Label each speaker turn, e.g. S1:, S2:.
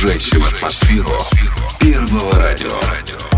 S1: Погружайте в атмосферу первого радио.